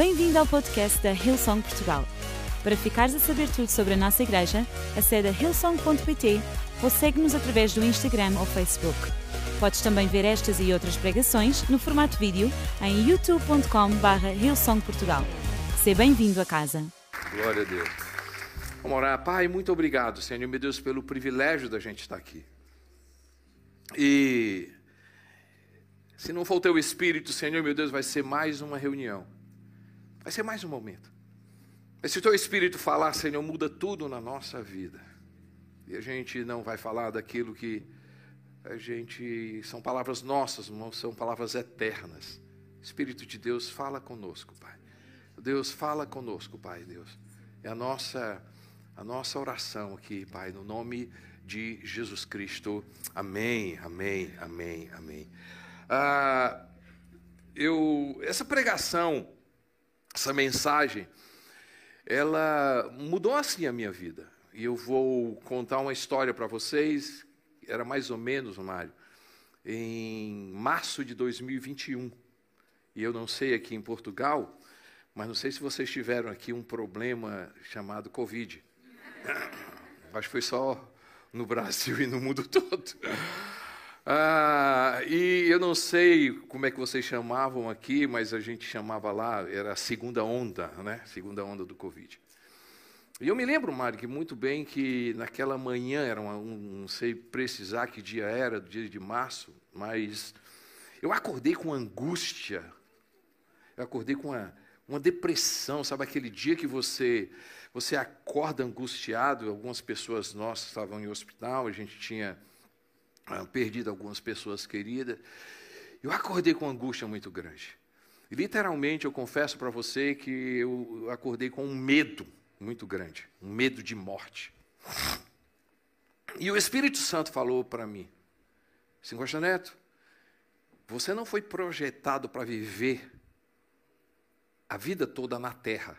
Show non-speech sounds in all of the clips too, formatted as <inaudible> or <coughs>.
Bem-vindo ao podcast da Hillsong Portugal. Para ficares a saber tudo sobre a nossa igreja, acede a hillsong.pt ou segue-nos através do Instagram ou Facebook. Podes também ver estas e outras pregações no formato vídeo em youtube.com.br hillsongportugal. Seja bem-vindo a casa. Glória a Deus. Vamos orar. Pai, muito obrigado, Senhor, meu Deus, pelo privilégio da gente estar aqui. E se não for o teu Espírito, Senhor, meu Deus, vai ser mais uma reunião. Vai ser mais um momento. Mas se o teu Espírito falar, Senhor, muda tudo na nossa vida. E a gente não vai falar daquilo que a gente. São palavras nossas, não são palavras eternas. Espírito de Deus, fala conosco, Pai. Deus, fala conosco, Pai, Deus. É a nossa, a nossa oração aqui, Pai, no nome de Jesus Cristo. Amém, amém, amém, amém. Ah, eu, essa pregação essa mensagem, ela mudou assim a minha vida. E eu vou contar uma história para vocês, era mais ou menos, Mário, em março de 2021. E eu não sei aqui em Portugal, mas não sei se vocês tiveram aqui um problema chamado Covid. <coughs> Acho que foi só no Brasil <laughs> e no mundo todo. Ah, e eu não sei como é que vocês chamavam aqui, mas a gente chamava lá, era a segunda onda, né? Segunda onda do Covid. E eu me lembro, Mário, muito bem que naquela manhã, era uma, um, não sei precisar que dia era, do dia de março, mas eu acordei com angústia, eu acordei com uma, uma depressão, sabe aquele dia que você você acorda angustiado, algumas pessoas nossas estavam em hospital, a gente tinha perdido algumas pessoas queridas. Eu acordei com angústia muito grande. Literalmente, eu confesso para você que eu acordei com um medo muito grande, um medo de morte. E o Espírito Santo falou para mim, Senhor Neto, você não foi projetado para viver a vida toda na terra.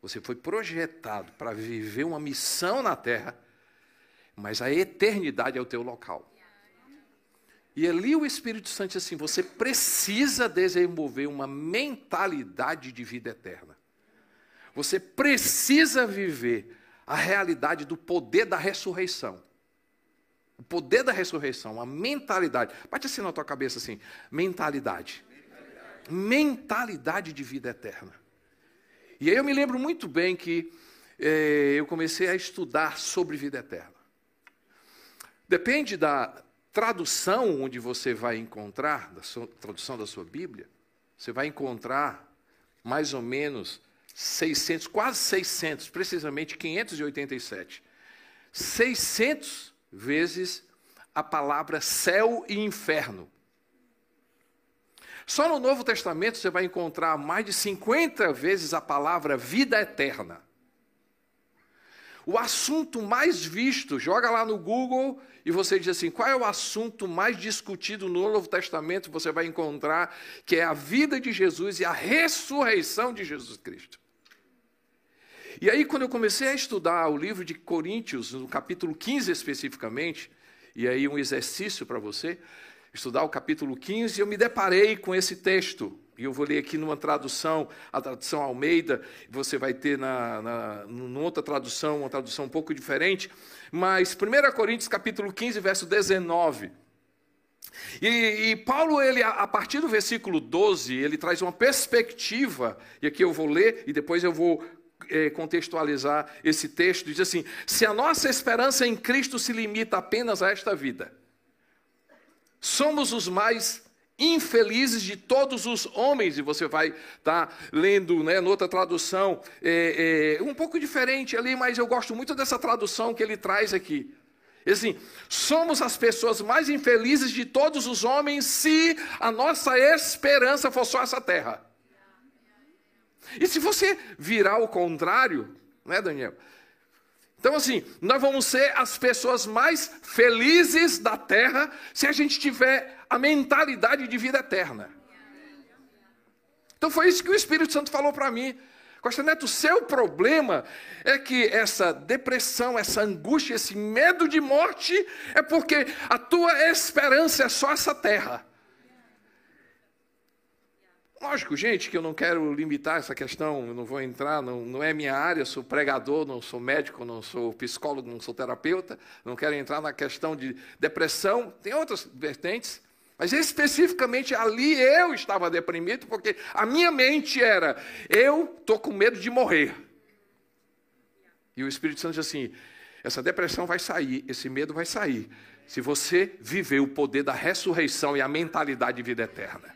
Você foi projetado para viver uma missão na terra mas a eternidade é o teu local. E ali o Espírito Santo diz assim: você precisa desenvolver uma mentalidade de vida eterna. Você precisa viver a realidade do poder da ressurreição. O poder da ressurreição, a mentalidade. Bate assim na tua cabeça assim: mentalidade. Mentalidade, de vida eterna. E aí eu me lembro muito bem que eh, eu comecei a estudar sobre vida eterna. Depende da tradução onde você vai encontrar, da sua, tradução da sua Bíblia, você vai encontrar mais ou menos 600, quase 600, precisamente 587. 600 vezes a palavra céu e inferno. Só no Novo Testamento você vai encontrar mais de 50 vezes a palavra vida eterna. O assunto mais visto, joga lá no Google e você diz assim: qual é o assunto mais discutido no Novo Testamento? Você vai encontrar que é a vida de Jesus e a ressurreição de Jesus Cristo. E aí, quando eu comecei a estudar o livro de Coríntios, no capítulo 15 especificamente, e aí um exercício para você, estudar o capítulo 15, eu me deparei com esse texto. E eu vou ler aqui numa tradução, a tradução Almeida, você vai ter na, na, numa outra tradução, uma tradução um pouco diferente. Mas 1 Coríntios capítulo 15, verso 19. E, e, Paulo, ele, a partir do versículo 12, ele traz uma perspectiva, e aqui eu vou ler e depois eu vou é, contextualizar esse texto. Diz assim: Se a nossa esperança em Cristo se limita apenas a esta vida, somos os mais infelizes de todos os homens, e você vai estar tá lendo, né, noutra tradução, é, é, um pouco diferente ali, mas eu gosto muito dessa tradução que ele traz aqui. Assim, somos as pessoas mais infelizes de todos os homens se a nossa esperança for só essa terra. E se você virar o contrário, né, Daniel? Então, assim, nós vamos ser as pessoas mais felizes da terra se a gente tiver a mentalidade de vida eterna. Então, foi isso que o Espírito Santo falou para mim. Costa Neto, o seu problema é que essa depressão, essa angústia, esse medo de morte é porque a tua esperança é só essa terra. Lógico, gente, que eu não quero limitar essa questão, eu não vou entrar, não, não é minha área, sou pregador, não sou médico, não sou psicólogo, não sou terapeuta, não quero entrar na questão de depressão, tem outras vertentes, mas especificamente ali eu estava deprimido, porque a minha mente era: eu estou com medo de morrer. E o Espírito Santo diz assim: essa depressão vai sair, esse medo vai sair, se você viver o poder da ressurreição e a mentalidade de vida eterna.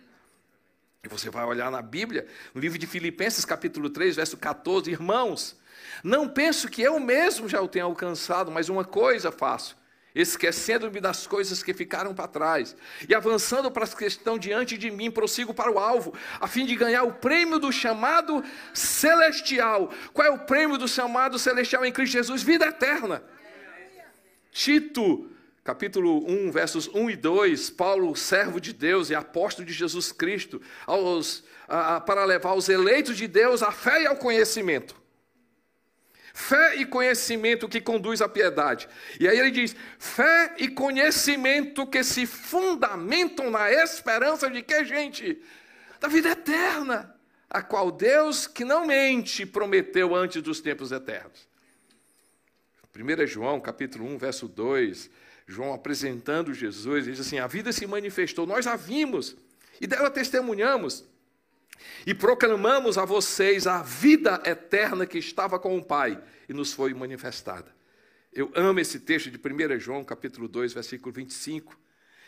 E você vai olhar na Bíblia, no livro de Filipenses, capítulo 3, verso 14: Irmãos, não penso que eu mesmo já o tenha alcançado, mas uma coisa faço esquecendo-me das coisas que ficaram para trás e avançando para as que estão diante de mim, prossigo para o alvo, a fim de ganhar o prêmio do chamado celestial. Qual é o prêmio do chamado celestial em Cristo Jesus? Vida eterna. Tito, capítulo 1, versos 1 e 2, Paulo, servo de Deus e apóstolo de Jesus Cristo, aos, a, a, para levar os eleitos de Deus à fé e ao conhecimento. Fé e conhecimento que conduz à piedade. E aí ele diz: fé e conhecimento que se fundamentam na esperança de que, gente? Da vida eterna, a qual Deus, que não mente, prometeu antes dos tempos eternos. 1 João, capítulo 1, verso 2, João apresentando Jesus, diz assim: A vida se manifestou, nós a vimos e dela testemunhamos e proclamamos a vocês a vida eterna que estava com o Pai e nos foi manifestada. Eu amo esse texto de 1 João, capítulo 2, versículo 25.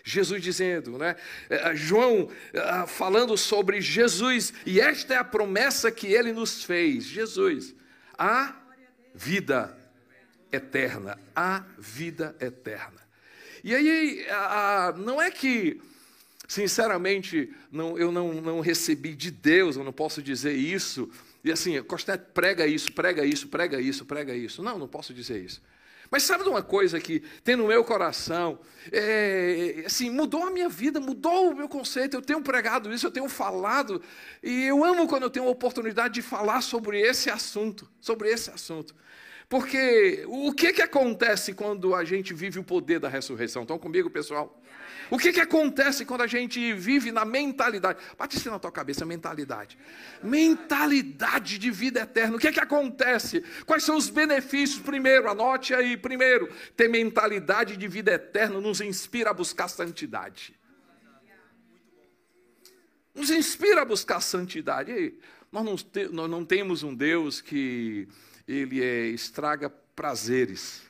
Jesus dizendo, né? É, é, João é, falando sobre Jesus, e esta é a promessa que ele nos fez: Jesus, a vida eterna, a vida eterna. E aí, não é que Sinceramente, não, eu não, não recebi de Deus, eu não posso dizer isso. E assim, Costete prega isso, prega isso, prega isso, prega isso. Não, não posso dizer isso. Mas sabe de uma coisa que tem no meu coração? É, assim, mudou a minha vida, mudou o meu conceito. Eu tenho pregado isso, eu tenho falado. E eu amo quando eu tenho a oportunidade de falar sobre esse assunto. Sobre esse assunto. Porque o que, que acontece quando a gente vive o poder da ressurreição? Estão comigo, pessoal? O que, que acontece quando a gente vive na mentalidade? Bate isso na tua cabeça, mentalidade. Mentalidade de vida eterna. O que, que acontece? Quais são os benefícios? Primeiro, anote aí. Primeiro, ter mentalidade de vida eterna nos inspira a buscar santidade. Nos inspira a buscar santidade. aí, nós, não nós não temos um Deus que ele é, estraga prazeres.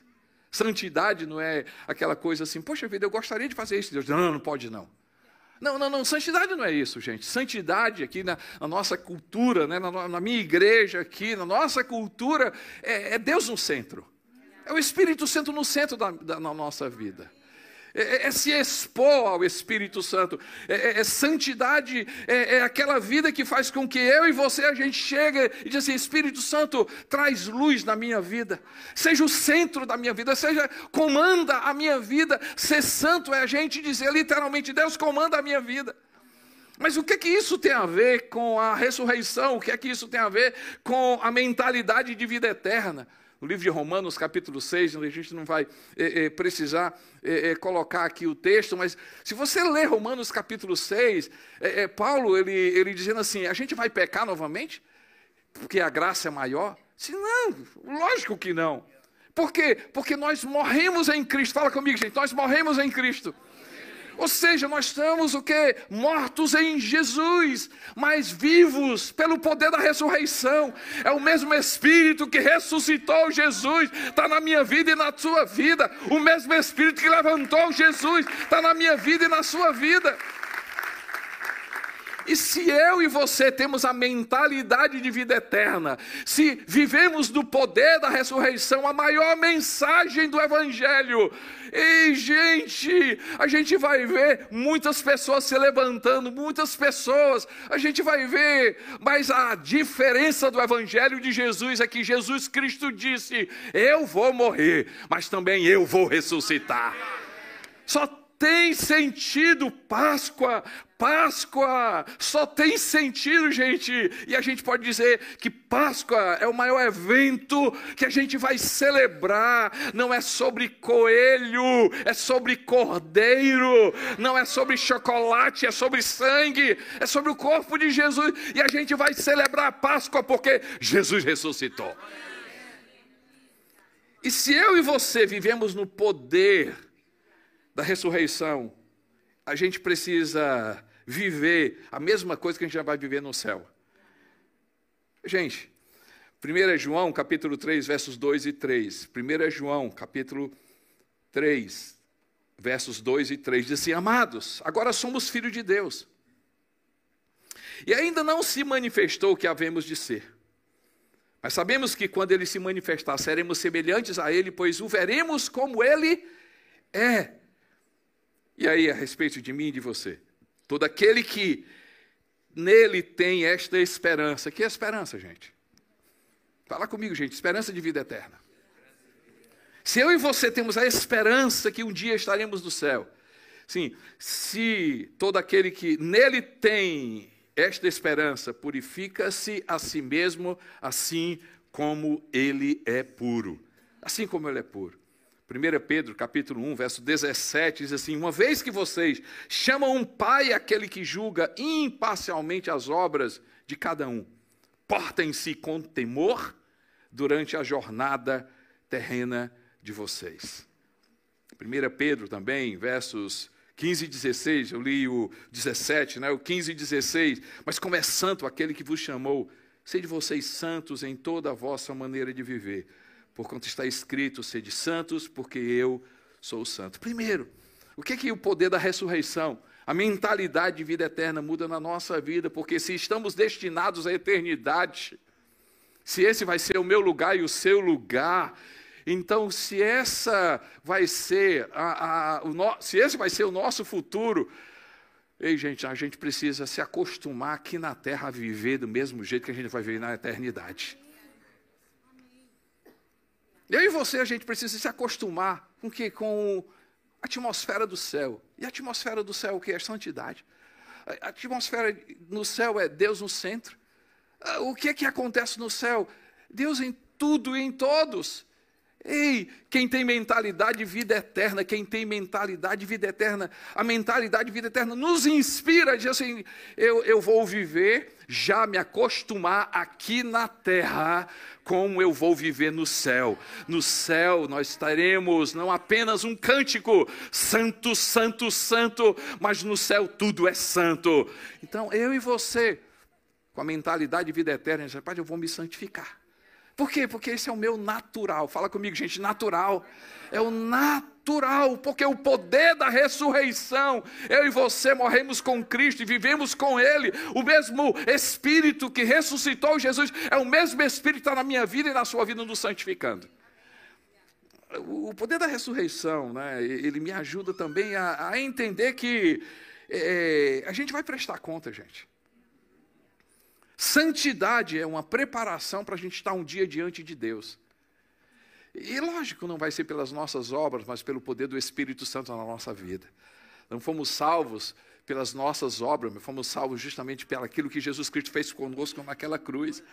Santidade não é aquela coisa assim, poxa vida, eu gostaria de fazer isso. Deus, não, não pode não. Não, não, não, santidade não é isso, gente. Santidade aqui na, na nossa cultura, né, na, na, minha igreja aqui, na nossa cultura, é, é, Deus no centro. É o Espírito Santo no centro da, da nossa vida. É, é, é, se expor ao Espírito Santo. É, é, é santidade, é, é, aquela vida que faz com que eu e você a gente chegue e diz assim: Espírito Santo, traz luz na minha vida, seja o centro da minha vida, seja comanda a minha vida. Ser santo é a gente dizer literalmente: Deus comanda a minha vida. Mas o que que isso tem a ver com a ressurreição? O que é que isso tem a ver com a mentalidade de vida eterna? No livro de Romanos, capítulo 6, a gente não vai é, é, precisar é, colocar aqui o texto, mas se você ler Romanos, capítulo 6, Paulo, ele, ele dizendo assim: a gente vai pecar novamente? Porque a graça é maior? Se não, lógico que não. Por quê? Porque nós morremos em Cristo. Fala comigo, gente, nós morremos em Cristo. Ou seja, nós estamos o que? Mortos em Jesus, mas vivos pelo poder da ressurreição. É o mesmo Espírito que ressuscitou Jesus, está na minha vida e na sua vida. O mesmo Espírito que levantou Jesus, está na minha vida e na sua vida. E se eu e você temos a mentalidade de vida eterna, se vivemos do poder da ressurreição, a maior mensagem do Evangelho, e gente, a gente vai ver muitas pessoas se levantando, muitas pessoas, a gente vai ver, mas a diferença do Evangelho de Jesus é que Jesus Cristo disse: Eu vou morrer, mas também eu vou ressuscitar. Só tem sentido Páscoa. Páscoa só tem sentido, gente. E a gente pode dizer que Páscoa é o maior evento que a gente vai celebrar. Não é sobre coelho, é sobre cordeiro. Não é sobre chocolate, é sobre sangue. É sobre o corpo de Jesus. E a gente vai celebrar a Páscoa porque Jesus ressuscitou. E se eu e você vivemos no poder da ressurreição, a gente precisa viver a mesma coisa que a gente já vai viver no céu. Gente, 1 João capítulo 3, versos 2 e 3. 1 João capítulo 3, versos 2 e 3 diz assim: Amados, agora somos filhos de Deus. E ainda não se manifestou o que havemos de ser. Mas sabemos que quando ele se manifestar, seremos semelhantes a ele, pois o veremos como ele é. E aí, a respeito de mim e de você? Todo aquele que nele tem esta esperança. Que esperança, gente? Fala comigo, gente. Esperança de vida eterna. Se eu e você temos a esperança que um dia estaremos no céu, sim, se todo aquele que nele tem esta esperança purifica-se a si mesmo, assim como ele é puro. Assim como ele é puro. 1 Pedro, capítulo 1, verso 17, diz assim: Uma vez que vocês chamam um pai aquele que julga imparcialmente as obras de cada um, portem-se com temor durante a jornada terrena de vocês. 1 Pedro também, versos 15 e 16, eu li o 17, né? o 15 e 16. Mas como é santo aquele que vos chamou, sede vocês santos em toda a vossa maneira de viver. Porquanto está escrito, sede santos, porque eu sou santo. Primeiro, o que é, que o poder da ressurreição? A mentalidade de vida eterna muda na nossa vida, porque se estamos destinados à eternidade, se esse vai ser o meu lugar e o seu lugar, então, se essa vai ser a, a, no, se esse vai ser o nosso futuro, ei, gente, a gente precisa se acostumar aqui na Terra a viver do mesmo jeito que a gente vai viver na eternidade. Eu e você, a gente precisa se acostumar com que com a atmosfera do céu. E a atmosfera do céu o que é santidade? A atmosfera no céu é Deus no centro. Ah, o que é que acontece no céu? Deus em tudo e em todos. Ei, quem tem mentalidade de vida eterna, quem tem mentalidade de vida eterna, a mentalidade de vida eterna nos inspira, diz assim: eu, eu vou viver, já me acostumar aqui na terra, como eu vou viver no céu. No céu nós estaremos não apenas um cântico, santo, santo, santo, mas no céu tudo é santo. Então eu e você, com a mentalidade de vida eterna, Pai, eu vou me santificar. Por quê? Porque esse é o meu natural. Fala comigo, gente, natural. É o natural, porque o poder da ressurreição, eu e você morremos com Cristo e vivemos com Ele. O mesmo Espírito que ressuscitou Jesus é o mesmo Espírito que está na minha vida e na sua vida nos santificando. O poder da ressurreição, né, ele me ajuda também a, a entender que é, a gente vai prestar conta, gente. Santidade é uma preparação para a gente estar um dia diante de Deus. E lógico, não vai ser pelas nossas obras, mas pelo poder do Espírito Santo na nossa vida. Não fomos salvos pelas nossas obras, mas fomos salvos justamente pelo aquilo que Jesus Cristo fez conosco naquela cruz.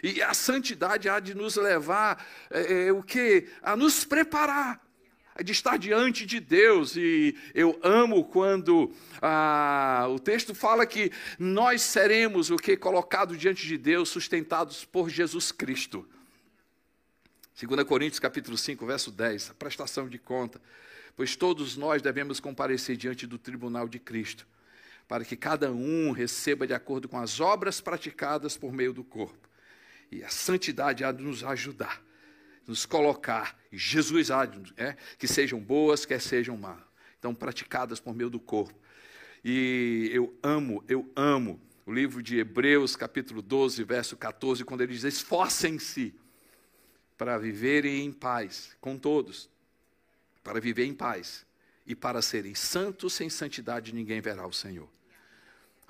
E a santidade há de nos levar é, é, o que? A nos preparar de estar diante de Deus. E eu amo quando ah, o texto fala que nós seremos o que? Colocado diante de Deus, sustentados por Jesus Cristo. 2 Coríntios capítulo 5, verso 10, a prestação de conta. Pois todos nós devemos comparecer diante do tribunal de Cristo, para que cada um receba de acordo com as obras praticadas por meio do corpo. E a santidade há de nos ajudar nos colocar, Jesus há é, que sejam boas, quer sejam más. Então, praticadas por meio do corpo. E eu amo, eu amo o livro de Hebreus, capítulo 12, verso 14, quando ele diz: esforcem-se para viverem em paz com todos, para viver em paz e para serem santos, sem santidade ninguém verá o Senhor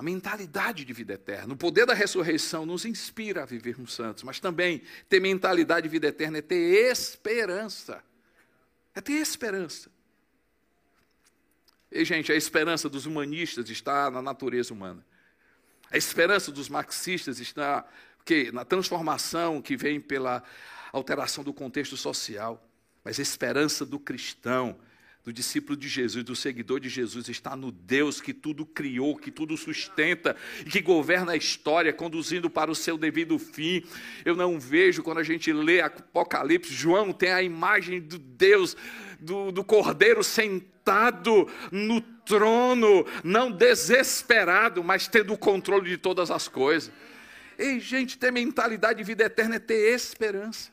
a mentalidade de vida eterna. O poder da ressurreição nos inspira a vivermos santos, mas também ter mentalidade de vida eterna é ter esperança. É ter esperança. E, gente, a esperança dos humanistas está na natureza humana. A esperança dos marxistas está que, na transformação que vem pela alteração do contexto social. Mas a esperança do cristão do discípulo de Jesus, do seguidor de Jesus, está no Deus que tudo criou, que tudo sustenta e que governa a história, conduzindo para o seu devido fim. Eu não vejo, quando a gente lê Apocalipse, João tem a imagem do Deus, do, do Cordeiro sentado no trono, não desesperado, mas tendo o controle de todas as coisas. Ei, gente, ter mentalidade de vida eterna é ter esperança.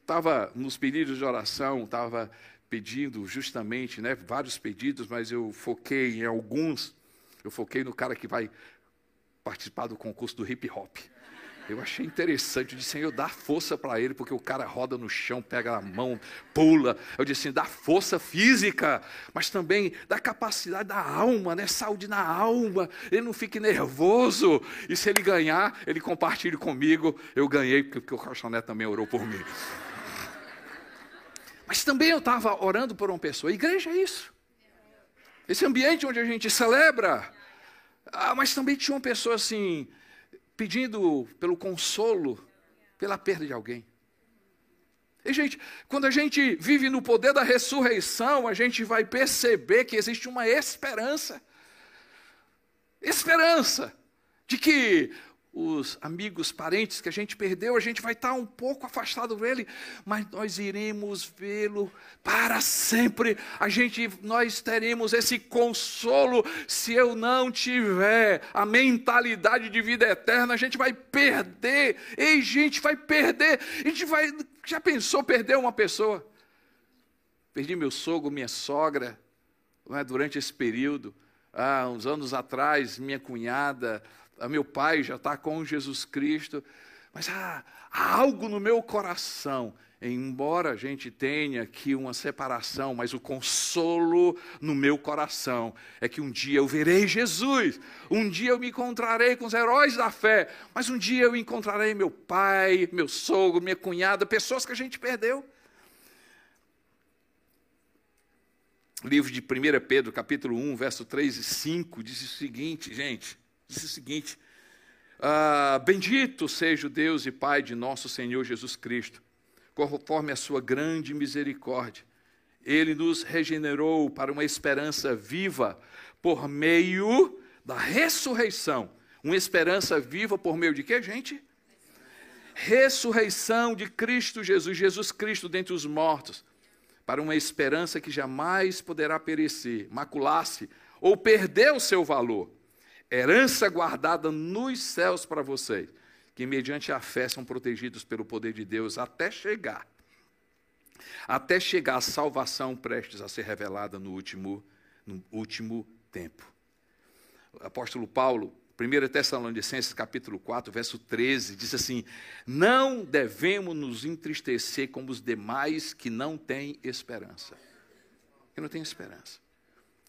Estava nos pedidos de oração, estava pedindo justamente, né, vários pedidos, mas eu foquei em alguns. Eu foquei no cara que vai participar do concurso do hip hop. Eu achei interessante, eu disse, Senhor, dá força para ele, porque o cara roda no chão, pega na mão, pula. Eu disse assim, dá força física, mas também dá capacidade da alma, né? Saúde na alma. Ele não fique nervoso. E se ele ganhar, ele compartilhe comigo. Eu ganhei, porque o Rochoné também orou por mim. Mas também eu estava orando por uma pessoa. A igreja é isso. Esse ambiente onde a gente celebra. Ah, mas também tinha uma pessoa assim, pedindo pelo consolo, pela perda de alguém. E, gente, quando a gente vive no poder da ressurreição, a gente vai perceber que existe uma esperança. Esperança de que os amigos, parentes que a gente perdeu, a gente vai estar um pouco afastado dele, mas nós iremos vê-lo para sempre. A gente, nós teremos esse consolo. Se eu não tiver a mentalidade de vida eterna, a gente vai perder. Ei, gente, vai perder. A gente vai. Já pensou perder uma pessoa? Perdi meu sogro, minha sogra, é, durante esse período. Ah, uns anos atrás, minha cunhada meu pai já está com Jesus Cristo, mas há, há algo no meu coração embora a gente tenha aqui uma separação, mas o consolo no meu coração é que um dia eu verei Jesus, um dia eu me encontrarei com os heróis da fé, mas um dia eu encontrarei meu pai, meu sogro, minha cunhada, pessoas que a gente perdeu. livro de 1 Pedro, capítulo 1, verso 3 e 5, diz o seguinte, gente diz o seguinte: ah, Bendito seja o Deus e Pai de nosso Senhor Jesus Cristo, conforme a sua grande misericórdia. Ele nos regenerou para uma esperança viva por meio da ressurreição. Uma esperança viva por meio de quê, gente? Ressurreição de Cristo Jesus, Jesus Cristo dentre os mortos, para uma esperança que jamais poderá perecer, macular-se ou perder o seu valor herança guardada nos céus para vocês, que mediante a fé são protegidos pelo poder de Deus até chegar até chegar a salvação prestes a ser revelada no último no último tempo. O apóstolo Paulo, 1 Tessalonicenses capítulo 4, verso 13, diz assim: Não devemos nos entristecer como os demais que não têm esperança. Que não têm esperança.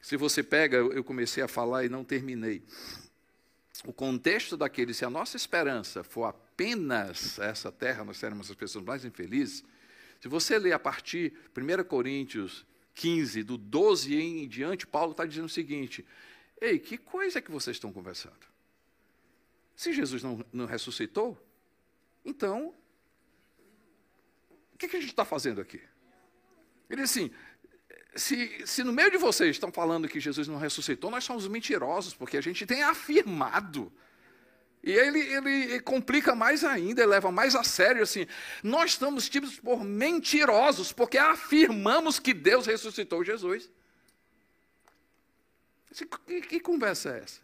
Se você pega, eu comecei a falar e não terminei. O contexto daquele, se a nossa esperança for apenas essa terra, nós seremos as pessoas mais infelizes. Se você ler a partir 1 Coríntios 15, do 12 em diante, Paulo está dizendo o seguinte: Ei, que coisa é que vocês estão conversando? Se Jesus não, não ressuscitou, então, o que, que a gente está fazendo aqui? Ele diz assim: se, se no meio de vocês estão falando que Jesus não ressuscitou, nós somos mentirosos, porque a gente tem afirmado. E ele, ele complica mais ainda, leva mais a sério assim. Nós estamos tidos por mentirosos, porque afirmamos que Deus ressuscitou Jesus. Que, que conversa é essa?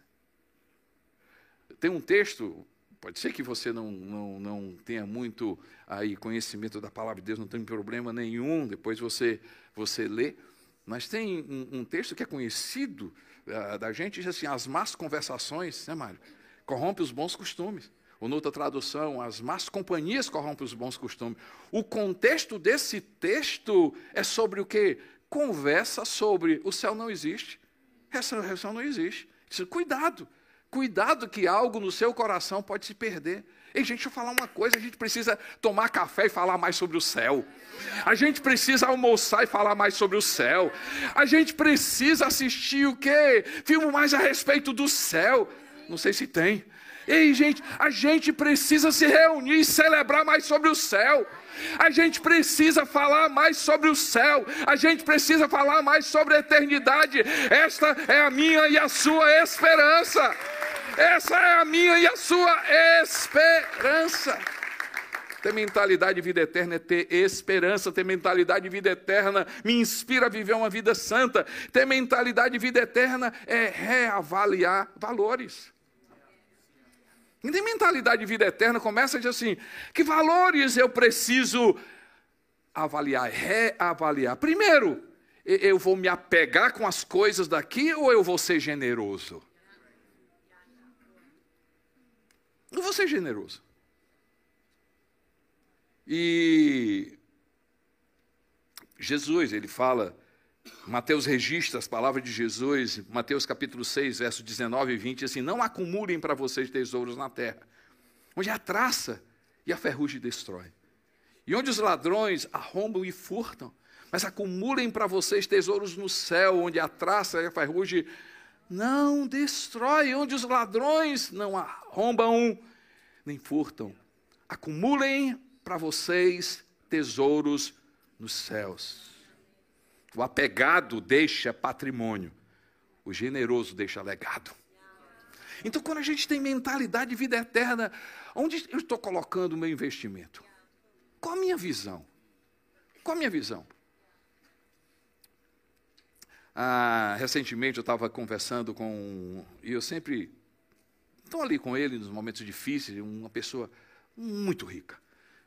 Tem um texto, pode ser que você não, não, não tenha muito aí conhecimento da palavra de Deus, não tem problema nenhum, depois você, você lê. Mas tem um, um texto que é conhecido uh, da gente, diz assim, as más conversações, né, Mário? Corrompe os bons costumes. Ou noutra tradução, as más companhias corrompem os bons costumes. O contexto desse texto é sobre o quê? Conversa sobre o céu não existe, ressurreição não existe. Cuidado, Cuidado que algo no seu coração pode se perder. Ei, gente, deixa eu falar uma coisa: a gente precisa tomar café e falar mais sobre o céu. A gente precisa almoçar e falar mais sobre o céu. A gente precisa assistir o quê? Filme mais a respeito do céu. Não sei se tem. Ei, gente, a gente precisa se reunir e celebrar mais sobre o céu. A gente precisa falar mais sobre o céu. A gente precisa falar mais sobre a eternidade. Esta é a minha e a sua esperança. Essa é a minha e a sua esperança. Ter mentalidade de vida eterna é ter esperança. Ter mentalidade de vida eterna me inspira a viver uma vida santa. Ter mentalidade de vida eterna é reavaliar valores. E ter mentalidade de vida eterna começa a dizer assim: que valores eu preciso avaliar, reavaliar? Primeiro, eu vou me apegar com as coisas daqui ou eu vou ser generoso? Eu vou ser generoso. E Jesus, ele fala, Mateus registra as palavras de Jesus, Mateus capítulo 6, versos 19 e 20, assim: Não acumulem para vocês tesouros na terra, onde a traça e a ferrugem destrói, e onde os ladrões arrombam e furtam, mas acumulem para vocês tesouros no céu, onde a traça e a ferrugem não destrói, onde os ladrões não arrombam nem furtam. Acumulem para vocês tesouros nos céus. O apegado deixa patrimônio, o generoso deixa legado. Então, quando a gente tem mentalidade de vida eterna, onde eu estou colocando o meu investimento? Qual a minha visão? Qual a minha visão? Ah, recentemente eu estava conversando com. E eu sempre estou ali com ele nos momentos difíceis, uma pessoa muito rica,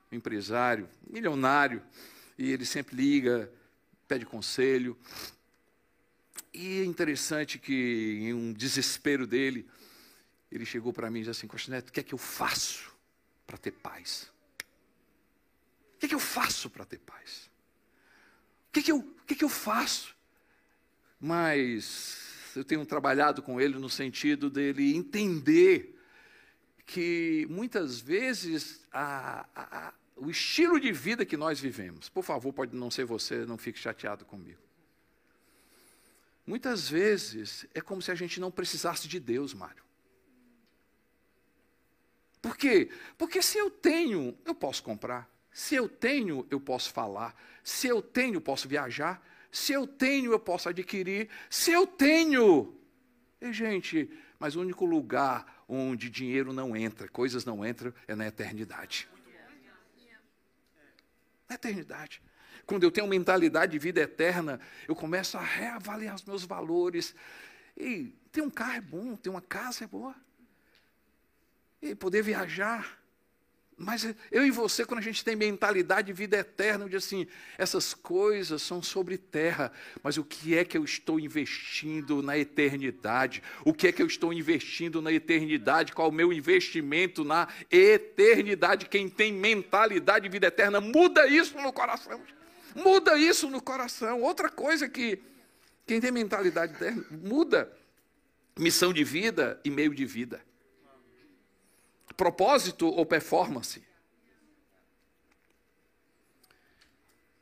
empresário, milionário, e ele sempre liga, pede conselho. E é interessante que, em um desespero dele, ele chegou para mim e disse assim: Costa Neto, o que é que eu faço para ter paz? O que é que eu faço para ter paz? O que é que eu, o que é que eu faço? Mas eu tenho trabalhado com ele no sentido dele entender que muitas vezes a, a, a, o estilo de vida que nós vivemos, por favor, pode não ser você, não fique chateado comigo. Muitas vezes é como se a gente não precisasse de Deus, Mário. Por quê? Porque se eu tenho, eu posso comprar. Se eu tenho, eu posso falar. Se eu tenho, eu posso viajar. Se eu tenho, eu posso adquirir. Se eu tenho. E, gente, mas o único lugar onde dinheiro não entra, coisas não entram, é na eternidade. Na eternidade. Quando eu tenho mentalidade de vida eterna, eu começo a reavaliar os meus valores. E ter um carro é bom, ter uma casa é boa. E poder viajar. Mas eu e você, quando a gente tem mentalidade de vida eterna, diz assim: essas coisas são sobre terra, mas o que é que eu estou investindo na eternidade? O que é que eu estou investindo na eternidade? Qual o meu investimento na eternidade? Quem tem mentalidade de vida eterna, muda isso no coração. Muda isso no coração. Outra coisa que quem tem mentalidade eterna, muda missão de vida e meio de vida propósito ou performance.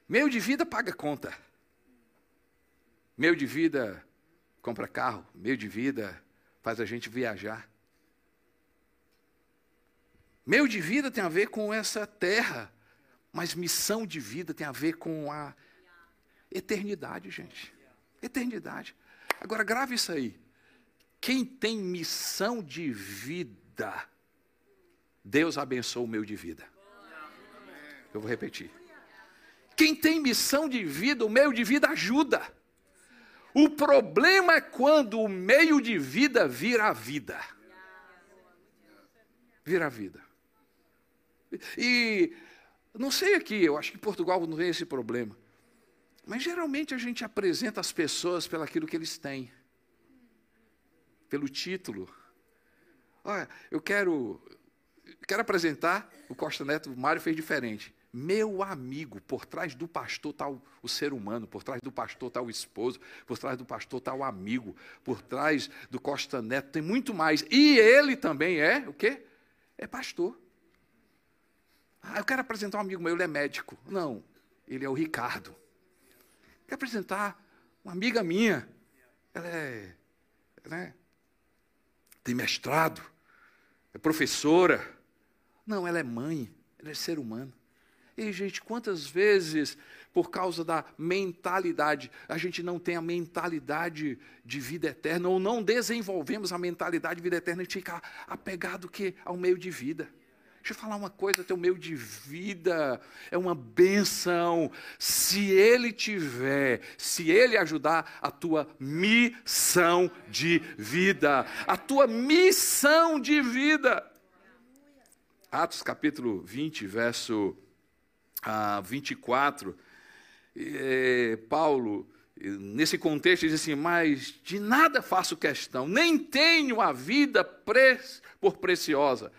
Meio de vida paga conta. Meio de vida compra carro. Meio de vida faz a gente viajar. Meio de vida tem a ver com essa terra, mas missão de vida tem a ver com a eternidade, gente. Eternidade. Agora grave isso aí. Quem tem missão de vida Deus abençoa o meu de vida. Eu vou repetir. Quem tem missão de vida, o meio de vida ajuda. O problema é quando o meio de vida vira a vida. Vira a vida. E não sei aqui, eu acho que em Portugal não tem esse problema. Mas geralmente a gente apresenta as pessoas pelo aquilo que eles têm. Pelo título. Olha, eu quero Quero apresentar o Costa Neto, o Mário fez diferente. Meu amigo, por trás do pastor está o, o, ser humano, por trás do pastor está o esposo, por trás do pastor está o amigo, por trás do Costa Neto tem muito mais. E ele também é o quê? É pastor. Ah, eu quero apresentar um amigo meu, ele é médico. Não, ele é o Ricardo. Quero apresentar uma amiga minha. Ela é, né, tem mestrado, é professora. Não, ela é mãe, ela é ser humano. E, gente, quantas vezes, por causa da mentalidade, a gente não tem a mentalidade de vida eterna, ou não desenvolvemos a mentalidade de vida eterna, a gente fica apegado que ao meio de vida. Deixa eu falar uma coisa, teu meio de vida é uma benção. Se ele tiver, se ele ajudar a tua missão de vida, a tua missão de vida. Atos capítulo 20, verso ah, 24, é, Paulo, nesse contexto, diz assim: Mas de nada faço questão, nem tenho a vida por preciosa,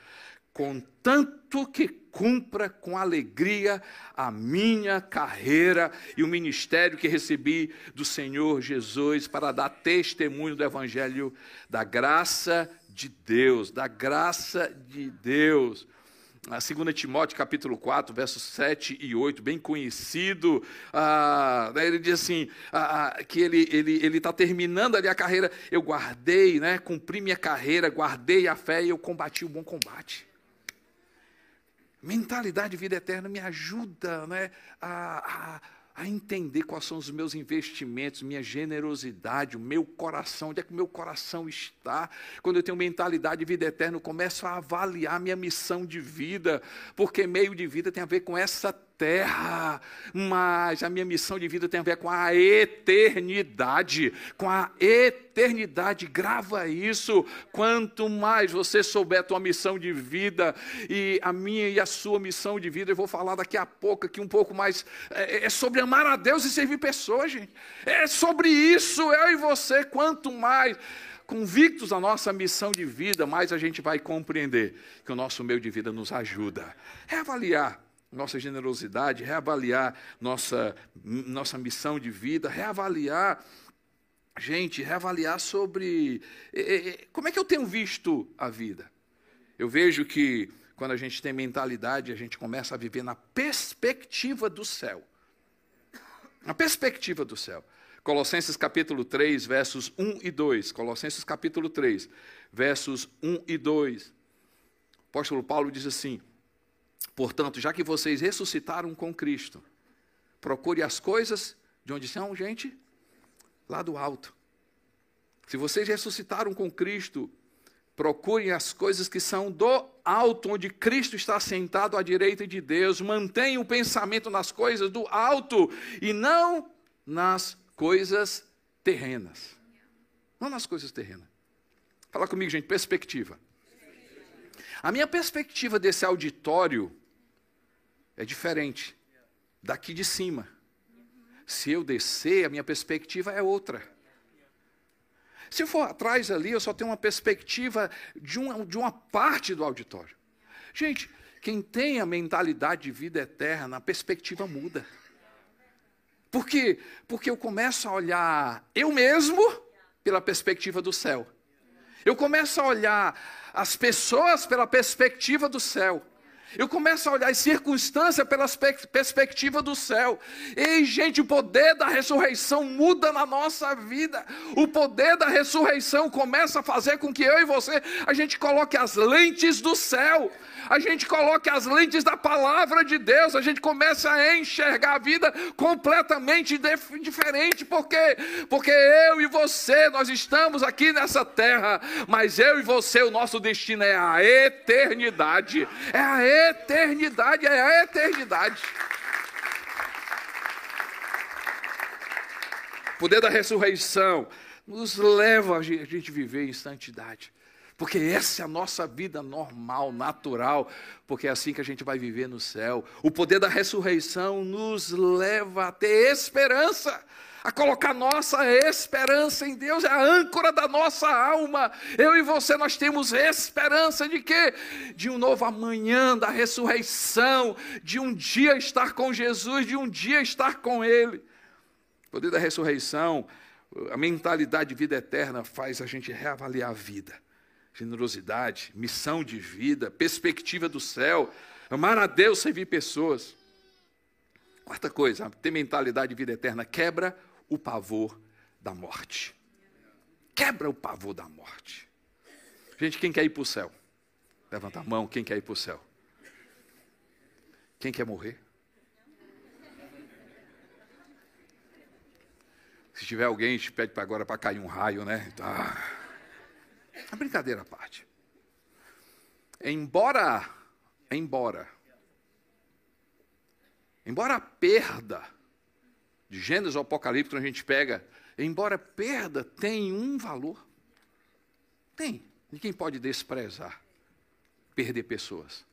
contanto que cumpra com alegria a minha carreira e o ministério que recebi do Senhor Jesus para dar testemunho do Evangelho da graça de Deus, da graça de Deus 2 Timóteo capítulo 4, versos 7 e 8, bem conhecido, ah, ele diz assim, ah, ah que ele está ele, ele tá terminando ali a carreira, eu guardei, né, cumpri minha carreira, guardei a fé e eu combati o bom combate. Mentalidade de vida eterna me ajuda né, a, a a entender quais são os meus investimentos, minha generosidade, o meu coração, onde é que o meu coração está. Quando eu tenho mentalidade de vida eterna, eu começo a avaliar minha missão de vida, porque meio de vida tem a ver com essa terra, mas a minha missão de vida tem a ver com a eternidade, com a eternidade. Grava isso. Quanto mais você souber a tua missão de vida e a minha e a sua missão de vida, eu vou falar daqui a pouco aqui um pouco mais é, é sobre amar a Deus e servir pessoas, gente. É sobre isso, eu e você, quanto mais convictos da nossa missão de vida, mais a gente vai compreender que o nosso meio de vida nos ajuda. É avaliar nossa generosidade, reavaliar nossa, nossa missão de vida, reavaliar, gente, reavaliar sobre como é que eu tenho visto a vida. Eu vejo que quando a gente tem mentalidade, a gente começa a viver na perspectiva do céu. Na perspectiva do céu. Colossenses capítulo 3, versos 1 e 2. Colossenses capítulo 3, versos 1 e 2. O apóstolo Paulo diz assim: Portanto, já que vocês ressuscitaram com Cristo, procure as coisas de onde são, gente? Lá do alto. Se vocês ressuscitaram com Cristo, procurem as coisas que são do alto, onde Cristo está sentado à direita de Deus. Mantenham o pensamento nas coisas do alto e não nas coisas terrenas. Não nas coisas terrenas. Fala comigo, gente, perspectiva. A minha perspectiva desse auditório é diferente daqui de cima. Se eu descer, a minha perspectiva é outra. Se eu for atrás ali, eu só tenho uma perspectiva de uma, de uma parte do auditório. Gente, quem tem a mentalidade de vida eterna, a perspectiva muda. Por quê? Porque eu começo a olhar eu mesmo pela perspectiva do céu. Eu começo a olhar as pessoas pela perspectiva do céu. Eu começo a olhar as circunstâncias pela perspectiva do céu. Ei, gente, o poder da ressurreição muda na nossa vida. O poder da ressurreição começa a fazer com que eu e você a gente coloque as lentes do céu a gente coloque as lentes da palavra de Deus, a gente começa a enxergar a vida completamente diferente, porque porque eu e você nós estamos aqui nessa terra, mas eu e você o nosso destino é a eternidade. É a eternidade, é a eternidade. O poder da ressurreição nos leva a gente viver em santidade. Porque essa é a nossa vida normal, natural, porque é assim que a gente vai viver no céu. O poder da ressurreição nos leva a ter esperança, a colocar nossa esperança em Deus, é a âncora da nossa alma. Eu e você, nós temos esperança de quê? De um novo amanhã, da ressurreição, de um dia estar com Jesus, de um dia estar com Ele. O poder da ressurreição, a mentalidade de vida eterna faz a gente reavaliar a vida generosidade, missão de vida, perspectiva do céu, amar a Deus, servir pessoas. Quarta coisa, ter mentalidade de vida eterna quebra o pavor da morte. Quebra o pavor da morte. Gente, quem quer ir para o céu? Levanta a mão, quem quer ir para o céu? Quem quer morrer? Se tiver alguém, te pede para agora para cair um raio, né? Ah. A brincadeira à parte. Embora, embora, embora a perda de Gênesis ao Apocalipse, a gente pega, embora perda tem um valor, tem, ninguém pode desprezar, perder pessoas.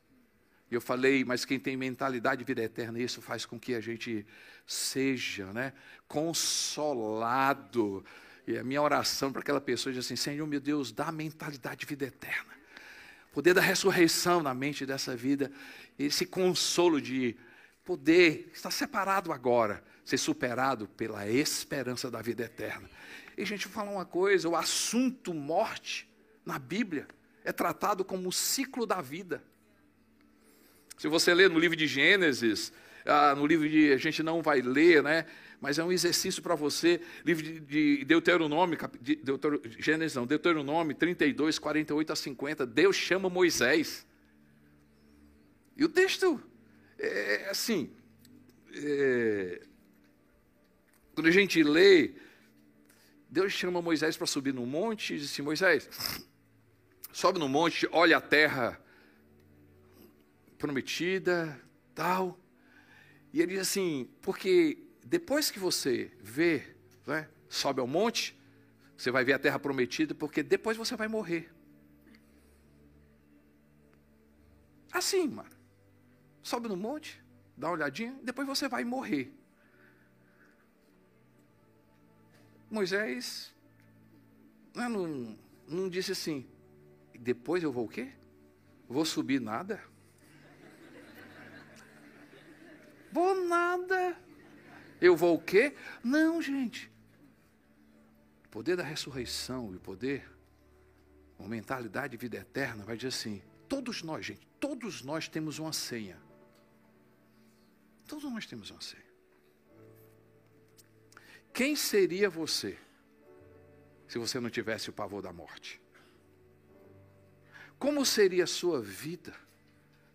E eu falei, mas quem tem mentalidade de vida eterna, isso faz com que a gente seja né, consolado e a minha oração para aquela pessoa é assim: Senhor, meu Deus, dá mentalidade de vida eterna. Poder da ressurreição na mente dessa vida. Esse consolo de poder estar separado agora, ser superado pela esperança da vida eterna. E a gente fala uma coisa: o assunto morte na Bíblia é tratado como o ciclo da vida. Se você ler no livro de Gênesis, ah, no livro de. A gente não vai ler, né? mas é um exercício para você. Livro de, Deuteronômio, de Deutero, Gênesis não, Deuteronômio 32, 48 a 50. Deus chama Moisés. E o texto é, é assim. É, quando a gente lê, Deus chama Moisés para subir no monte e diz assim: Moisés, sobe no monte, olha a terra prometida, tal. E ele diz assim: porque depois que você vê, né, sobe ao monte, você vai ver a terra prometida, porque depois você vai morrer. Assim, mano. Sobe no monte, dá uma olhadinha, depois você vai morrer. Moisés né, não, não disse assim, depois eu vou o quê? Vou subir nada? Vou nada. Eu vou o quê? Não, gente. O poder da ressurreição e o poder, uma mentalidade de vida eterna, vai dizer assim: todos nós, gente, todos nós temos uma senha. Todos nós temos uma senha. Quem seria você se você não tivesse o pavor da morte? Como seria a sua vida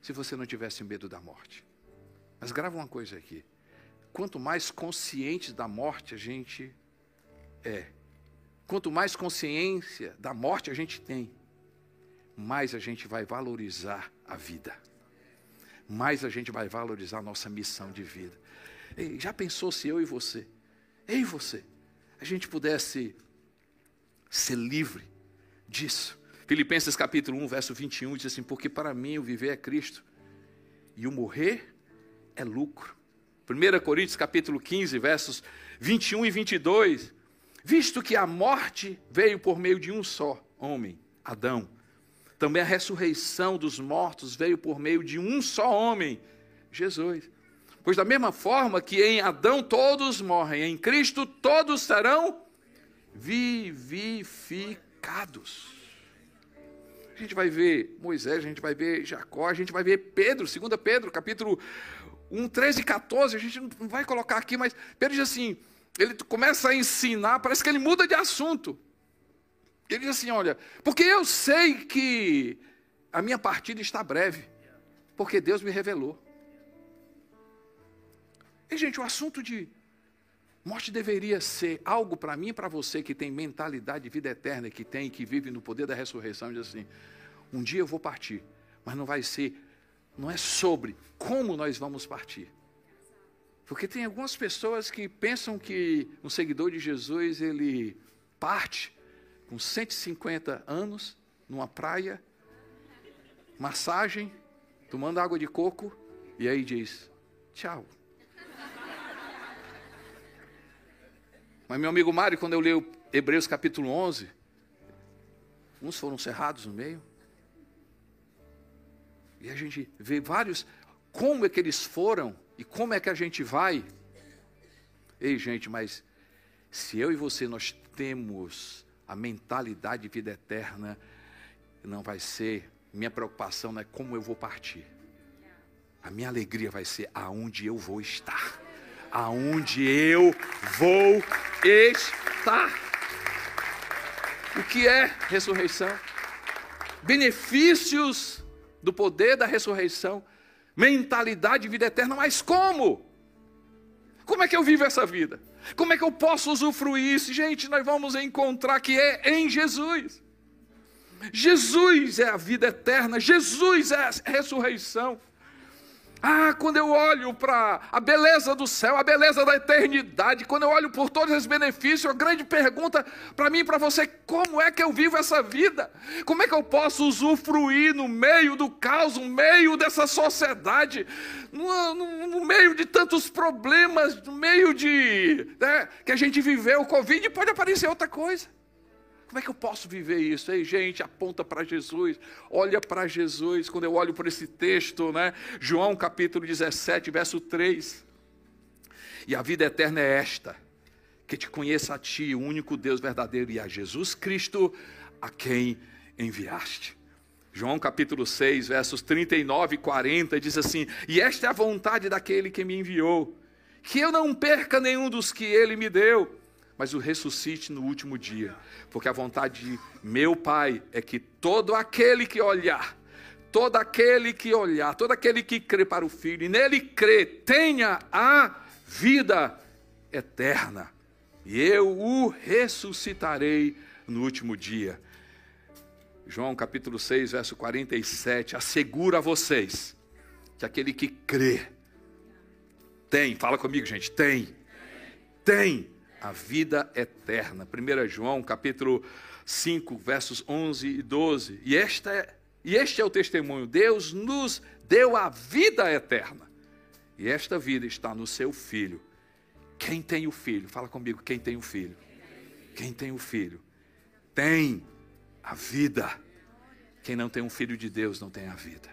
se você não tivesse medo da morte? Mas grava uma coisa aqui quanto mais consciente da morte a gente é, quanto mais consciência da morte a gente tem, mais a gente vai valorizar a vida, mais a gente vai valorizar a nossa missão de vida. Ei, já pensou se eu e você, eu e você, a gente pudesse ser livre disso? Filipenses capítulo 1, verso 21 diz assim: Porque para mim o viver é Cristo e o morrer é lucro. 1 Coríntios capítulo 15, versos 21 e 22. Visto que a morte veio por meio de um só homem, Adão, também a ressurreição dos mortos veio por meio de um só homem, Jesus. Pois da mesma forma que em Adão todos morrem, em Cristo todos serão vivificados. A gente vai ver Moisés, a gente vai ver Jacó, a gente vai ver Pedro, 2 Pedro, capítulo 1, 13 e 14, a gente não vai colocar aqui, mas Pedro diz assim, ele começa a ensinar, parece que ele muda de assunto. Ele diz assim, olha, porque eu sei que a minha partida está breve, porque Deus me revelou. E, gente, o assunto de morte deveria ser algo para mim e para você que tem mentalidade de vida eterna, que tem, que vive no poder da ressurreição, diz assim: um dia eu vou partir, mas não vai ser não é sobre como nós vamos partir. Porque tem algumas pessoas que pensam que um seguidor de Jesus, ele parte com 150 anos, numa praia, massagem, tomando água de coco, e aí diz: tchau. Mas meu amigo Mário, quando eu leio Hebreus capítulo 11, uns foram cerrados no meio. E a gente vê vários, como é que eles foram e como é que a gente vai. Ei, gente, mas se eu e você nós temos a mentalidade de vida eterna, não vai ser, minha preocupação não é como eu vou partir. A minha alegria vai ser aonde eu vou estar. Aonde eu vou estar. O que é ressurreição? Benefícios do poder da ressurreição, mentalidade de vida eterna, mas como? Como é que eu vivo essa vida? Como é que eu posso usufruir isso? Gente, nós vamos encontrar que é em Jesus. Jesus é a vida eterna, Jesus é a ressurreição. Ah, quando eu olho para a beleza do céu, a beleza da eternidade, quando eu olho por todos esses benefícios, a grande pergunta para mim e para você: como é que eu vivo essa vida? Como é que eu posso usufruir no meio do caos, no meio dessa sociedade, no, no, no meio de tantos problemas, no meio de. Né, que a gente viveu, o Covid, pode aparecer outra coisa. Como é que eu posso viver isso? Ei, gente, aponta para Jesus, olha para Jesus. Quando eu olho para esse texto, né? João capítulo 17, verso 3. E a vida eterna é esta: que te conheça a ti, o único Deus verdadeiro, e a Jesus Cristo, a quem enviaste. João capítulo 6, versos 39 e 40, diz assim: E esta é a vontade daquele que me enviou, que eu não perca nenhum dos que ele me deu mas o ressuscite no último dia. Porque a vontade de meu Pai é que todo aquele que olhar, todo aquele que olhar, todo aquele que crê para o Filho, e nele crê, tenha a vida eterna. E eu o ressuscitarei no último dia. João capítulo 6, verso 47, assegura a vocês que aquele que crê tem, fala comigo, gente, tem, tem a vida eterna. 1 João, capítulo 5, versos 11 e 12. E, esta é, e este é o testemunho: Deus nos deu a vida eterna. E esta vida está no seu filho. Quem tem o filho? Fala comigo, quem tem o filho? Quem tem o filho? Tem a vida. Quem não tem um filho de Deus não tem a vida.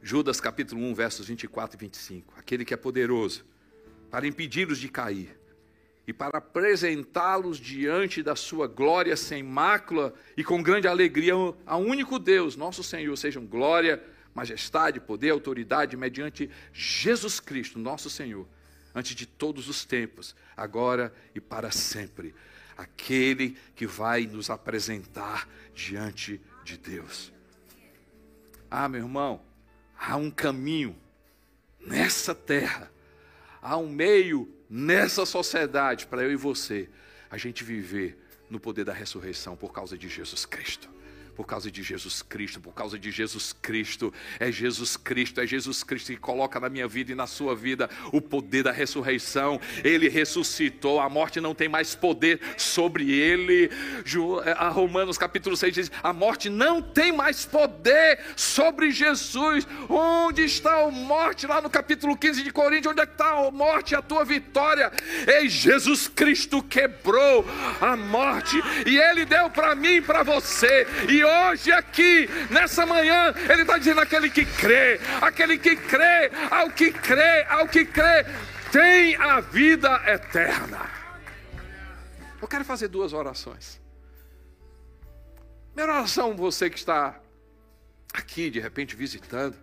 Judas capítulo 1, versos 24 e 25. Aquele que é poderoso para impedi-los de cair e para apresentá-los diante da sua glória sem mácula e com grande alegria ao único Deus, nosso Senhor, sejam glória, majestade, poder, autoridade mediante Jesus Cristo, nosso Senhor, antes de todos os tempos, agora e para sempre. Aquele que vai nos apresentar diante de Deus. Ah, meu irmão, há um caminho nessa terra há um meio nessa sociedade para eu e você a gente viver no poder da ressurreição por causa de Jesus Cristo por causa de Jesus Cristo, por causa de Jesus Cristo. É Jesus Cristo, é Jesus Cristo que coloca na minha vida e na sua vida o poder da ressurreição. Ele ressuscitou, a morte não tem mais poder sobre ele. A Romanos capítulo 6 diz: a morte não tem mais poder sobre Jesus. Onde está a morte? Lá no capítulo 15 de Coríntios, onde é está a morte, a tua vitória? Ei, Jesus Cristo quebrou a morte e ele deu para mim e para você. E hoje aqui, nessa manhã, Ele está dizendo: aquele que crê, aquele que crê, ao que crê, ao que crê, tem a vida eterna. Eu quero fazer duas orações. Primeira oração, você que está aqui, de repente, visitando,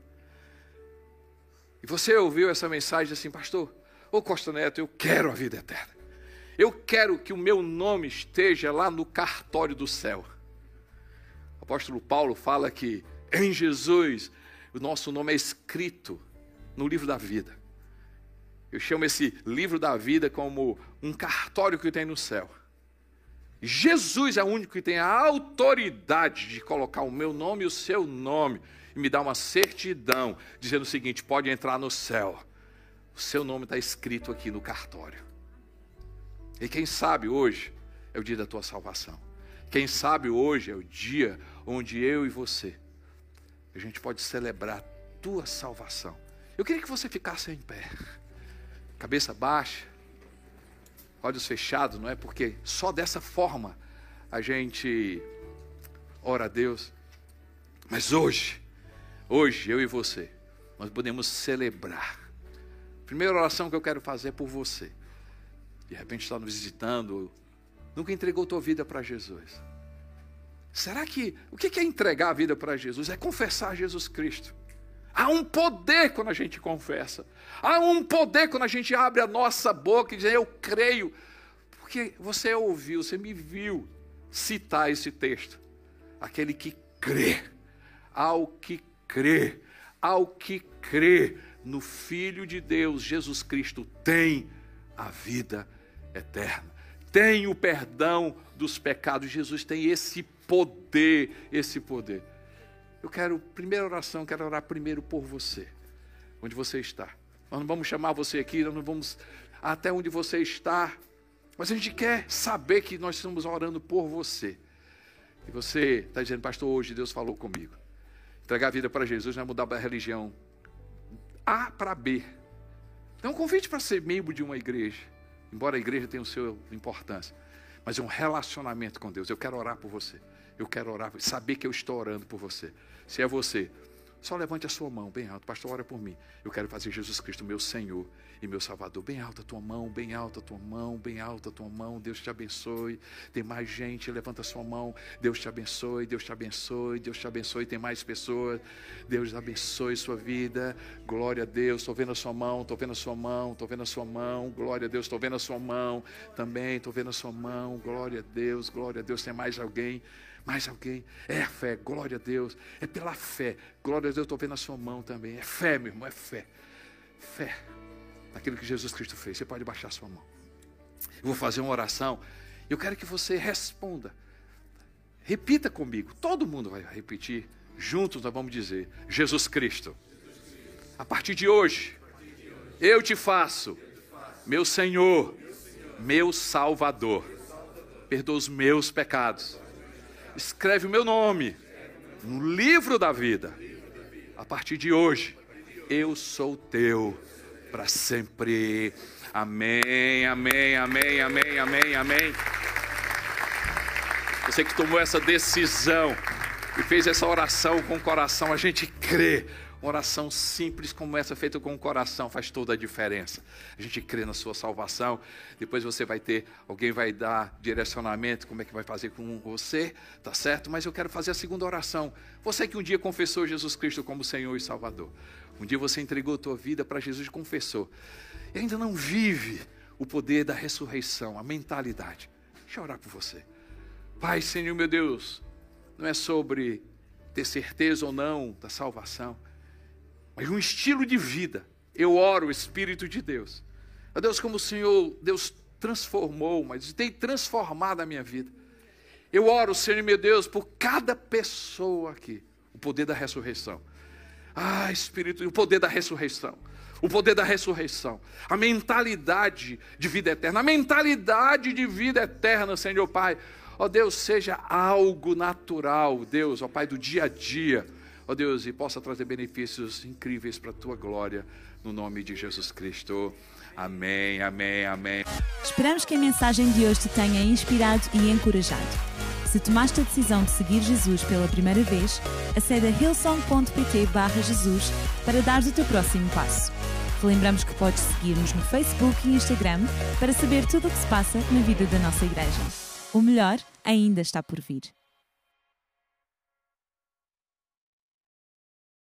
e você ouviu essa mensagem assim, pastor, ô Costa Neto, eu quero a vida eterna. Eu quero que o meu nome esteja lá no cartório do céu apóstolo Paulo fala que em Jesus o nosso nome é escrito no livro da vida. Eu chamo esse livro da vida como um cartório que tem no céu. Jesus é o único que tem a autoridade de colocar o meu nome e o seu nome e me dar uma certidão, dizendo o seguinte: pode entrar no céu. O seu nome está escrito aqui no cartório. E quem sabe hoje é o dia da tua salvação. Quem sabe hoje é o dia onde eu e você, a gente pode celebrar tua salvação. Eu queria que você ficasse em pé, cabeça baixa, olhos fechados, não é? Porque só dessa forma a gente ora a Deus. Mas hoje, hoje, eu e você, nós podemos celebrar. Primeira oração que eu quero fazer é por você. De repente está nos visitando, nunca entregou tua vida para Jesus. Será que o que é entregar a vida para Jesus? É confessar Jesus Cristo. Há um poder quando a gente confessa. Há um poder quando a gente abre a nossa boca e diz: Eu creio. Porque você ouviu, você me viu citar esse texto. Aquele que crê, ao que crê, ao que crê no Filho de Deus, Jesus Cristo, tem a vida eterna, tem o perdão dos pecados. Jesus tem esse poder, esse poder. Eu quero, primeira oração, quero orar primeiro por você, onde você está. Nós não vamos chamar você aqui, nós não vamos até onde você está, mas a gente quer saber que nós estamos orando por você. E você está dizendo, pastor, hoje Deus falou comigo. Entregar a vida para Jesus não é mudar a religião A para B. É um convite para ser membro de uma igreja, embora a igreja tenha o seu importância, mas é um relacionamento com Deus. Eu quero orar por você. Eu quero orar, saber que eu estou orando por você. Se é você, só levante a sua mão bem alto. Pastor, ora por mim. Eu quero fazer Jesus Cristo meu Senhor e meu Salvador. Bem alta a tua mão, bem alta a tua mão, bem alta a tua mão. Deus te abençoe. Tem mais gente, levanta a sua mão. Deus te abençoe, Deus te abençoe, Deus te abençoe. Tem mais pessoas. Deus abençoe sua vida. Glória a Deus. Estou vendo a sua mão, estou vendo a sua mão, estou vendo a sua mão. Glória a Deus, estou vendo a sua mão. Também estou vendo a sua mão. Glória a Deus, glória a Deus. Tem mais alguém? Mais alguém? É fé, glória a Deus. É pela fé. Glória a Deus, estou vendo a sua mão também. É fé, meu irmão, é fé. Fé naquilo que Jesus Cristo fez. Você pode baixar a sua mão. Eu vou fazer uma oração. Eu quero que você responda. Repita comigo. Todo mundo vai repetir. Juntos nós vamos dizer: Jesus Cristo. A partir de hoje, eu te faço, meu Senhor, meu Salvador. Perdoa os meus pecados escreve o meu nome no livro da vida. A partir de hoje, eu sou teu para sempre. Amém, amém, amém, amém, amém, amém. Você que tomou essa decisão e fez essa oração com o coração, a gente crê uma oração simples como essa, feita com o coração, faz toda a diferença. A gente crê na sua salvação. Depois você vai ter, alguém vai dar direcionamento, como é que vai fazer com você, tá certo? Mas eu quero fazer a segunda oração. Você que um dia confessou Jesus Cristo como Senhor e Salvador. Um dia você entregou a tua vida para Jesus e confessou. E ainda não vive o poder da ressurreição, a mentalidade. Deixa eu orar por você. Pai, Senhor meu Deus, não é sobre ter certeza ou não da salvação mas um estilo de vida. Eu oro, Espírito de Deus. Ó Deus, como o Senhor, Deus transformou, mas tem transformado a minha vida. Eu oro, Senhor meu Deus, por cada pessoa aqui, o poder da ressurreição. Ah, Espírito, o poder da ressurreição. O poder da ressurreição, a mentalidade de vida eterna, a mentalidade de vida eterna, Senhor Pai. Ó Deus, seja algo natural, Deus, ó Pai, do dia a dia ó Deus, e possa trazer benefícios incríveis para a tua glória, no nome de Jesus Cristo. Amém, amém, amém. Esperamos que a mensagem de hoje te tenha inspirado e encorajado. Se tomaste a decisão de seguir Jesus pela primeira vez, acede a hillsong.pt Jesus para dar o teu próximo passo. Lembramos que podes seguir-nos no Facebook e Instagram para saber tudo o que se passa na vida da nossa igreja. O melhor ainda está por vir.